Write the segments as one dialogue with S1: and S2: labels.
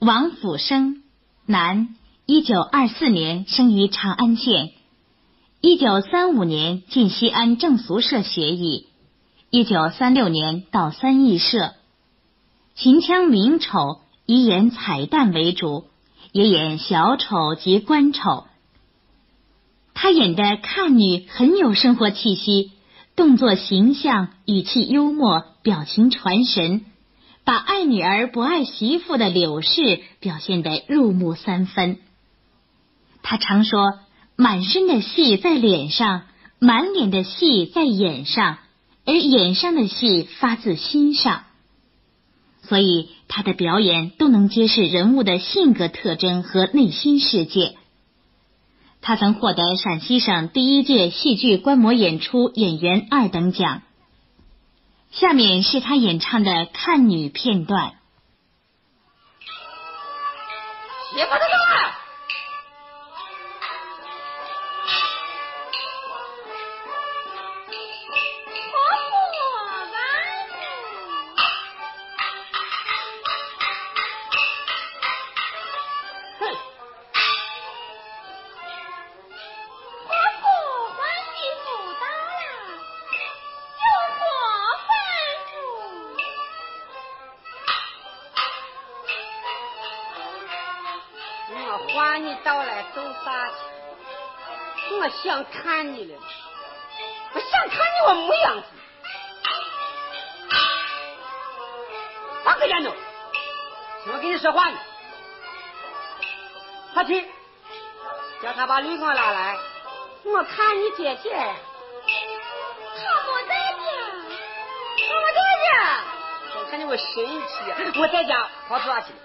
S1: 王辅生，男，一九二四年生于长安县，一九三五年进西安正俗社学艺，一九三六年到三义社，秦腔名丑以演彩蛋为主，也演小丑及官丑。他演的看女很有生活气息，动作形象，语气幽默，表情传神，把爱女儿不爱媳妇的柳氏表现得入木三分。他常说：“满身的戏在脸上，满脸的戏在眼上，而眼上的戏发自心上。”所以他的表演都能揭示人物的性格特征和内心世界。他曾获得陕西省第一届戏剧观摩演出演员二等奖。下面是他演唱的看女片段。
S2: 媳妇子。想看你了，我想看你我模样子，放个眼头，我跟你说话呢。快去，叫他把绿光拉来，我看你姐姐。
S3: 他不在家，
S2: 他不在家，我看你我生气，我在家跑哪去了？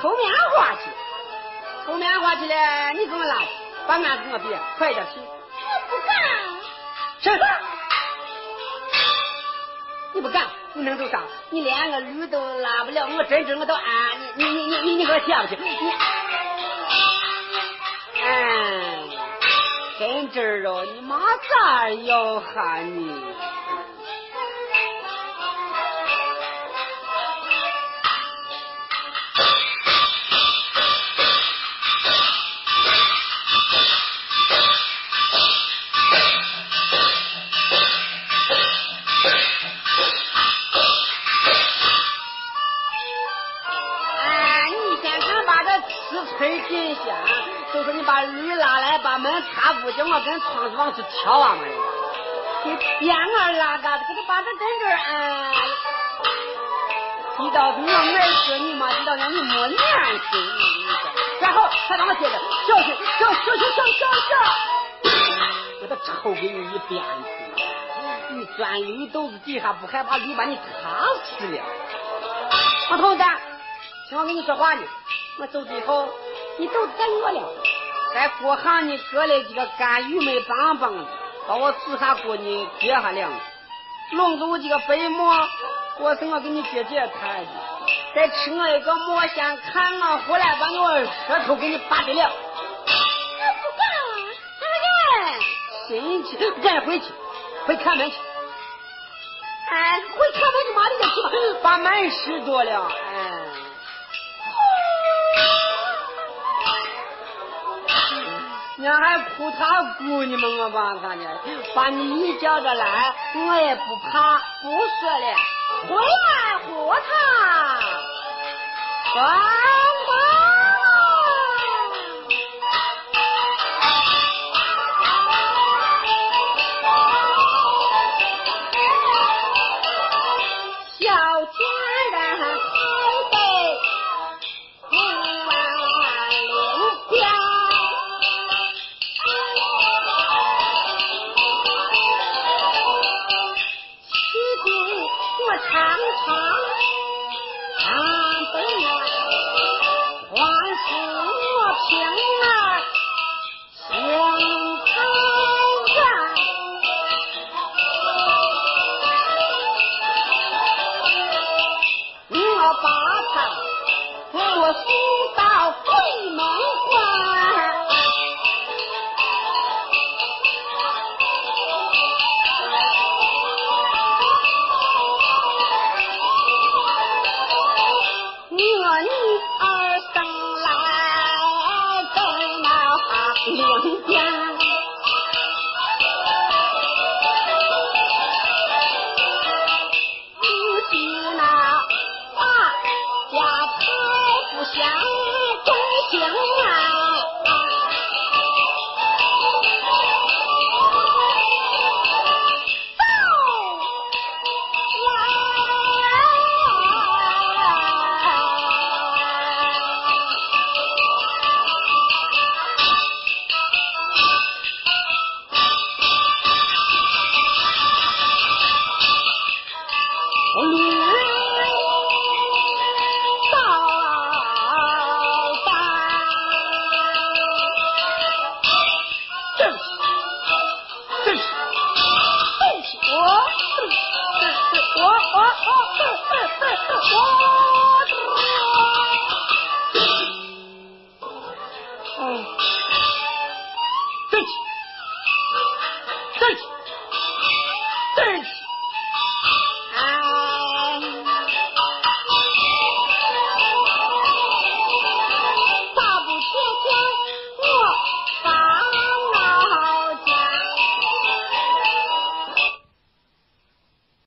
S3: 偷棉花去。
S2: 偷棉花去了，你给我拉，把面子给我别，快点去。
S3: 我不干。
S2: 是。你不干，你能做啥？你连个驴都拉不了，我真真我都安你，你你你你你给我下不去。你，哎，真真哦，你妈咋要喊你？叫我跟窗子往出跳啊嘛！给边儿拉嘎子，给他把这针针哎，一到我儿说你妈，一到让你没良心！然后他让我接着小心，小心小心小心小心，我都抽给你一鞭子！你钻驴肚子底下不害怕驴把你卡死了？老头子，听我跟你说话呢，我走之后你都等我了。在锅行你搁了几个干玉梅棒棒的，把我煮下锅呢，接下两个，弄走几个白馍，我是我给你姐姐看去。再吃我一个馍先看我回来把我舌头给你拔得了。
S3: 我不干，
S2: 怎么生气？赶紧回去，回看门去。哎，回看门你妈的个去吧，把门拾着了。哎。俺还哭他姑你们我把他呢把你一叫着来我也不怕不说了回来和他小青加。哦。